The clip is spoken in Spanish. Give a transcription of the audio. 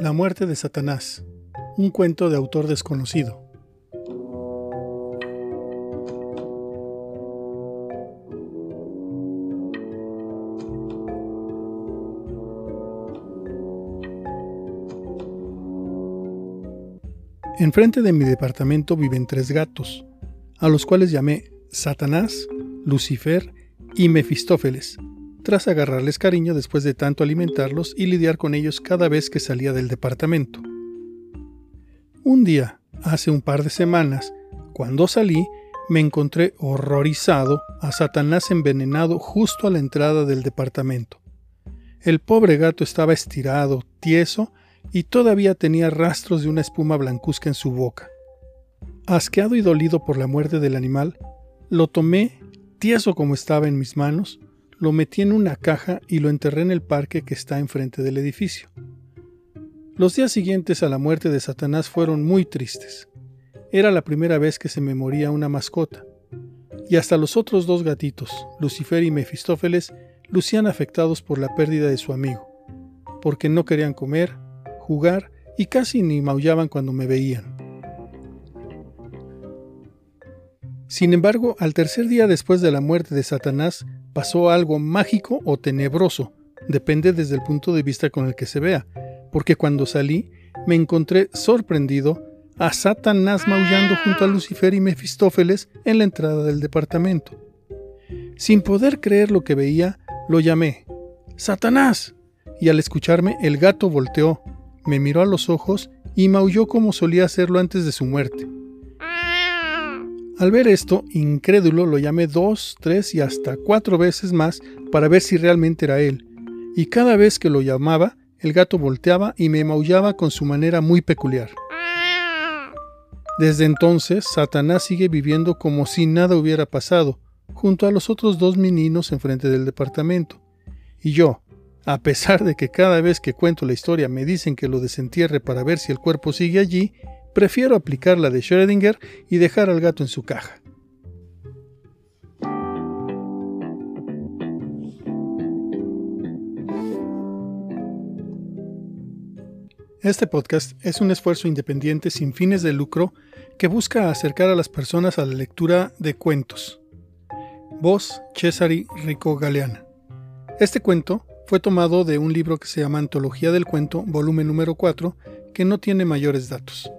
La muerte de Satanás, un cuento de autor desconocido. Enfrente de mi departamento viven tres gatos, a los cuales llamé Satanás, Lucifer y Mefistófeles, tras agarrarles cariño después de tanto alimentarlos y lidiar con ellos cada vez que salía del departamento. Un día, hace un par de semanas, cuando salí, me encontré horrorizado a Satanás envenenado justo a la entrada del departamento. El pobre gato estaba estirado, tieso, y todavía tenía rastros de una espuma blancuzca en su boca. Asqueado y dolido por la muerte del animal, lo tomé, tieso como estaba en mis manos, lo metí en una caja y lo enterré en el parque que está enfrente del edificio. Los días siguientes a la muerte de Satanás fueron muy tristes. Era la primera vez que se me moría una mascota, y hasta los otros dos gatitos, Lucifer y Mefistófeles, lucían afectados por la pérdida de su amigo, porque no querían comer, jugar y casi ni maullaban cuando me veían. Sin embargo, al tercer día después de la muerte de Satanás, pasó algo mágico o tenebroso, depende desde el punto de vista con el que se vea, porque cuando salí me encontré sorprendido a Satanás maullando junto a Lucifer y Mefistófeles en la entrada del departamento. Sin poder creer lo que veía, lo llamé Satanás, y al escucharme el gato volteó, me miró a los ojos y maulló como solía hacerlo antes de su muerte. Al ver esto, incrédulo, lo llamé dos, tres y hasta cuatro veces más para ver si realmente era él, y cada vez que lo llamaba, el gato volteaba y me maullaba con su manera muy peculiar. Desde entonces, Satanás sigue viviendo como si nada hubiera pasado, junto a los otros dos meninos enfrente del departamento. Y yo, a pesar de que cada vez que cuento la historia me dicen que lo desentierre para ver si el cuerpo sigue allí, Prefiero aplicar la de Schrödinger y dejar al gato en su caja. Este podcast es un esfuerzo independiente sin fines de lucro que busca acercar a las personas a la lectura de cuentos. Voz Cesari Rico Galeana. Este cuento fue tomado de un libro que se llama Antología del Cuento, volumen número 4, que no tiene mayores datos.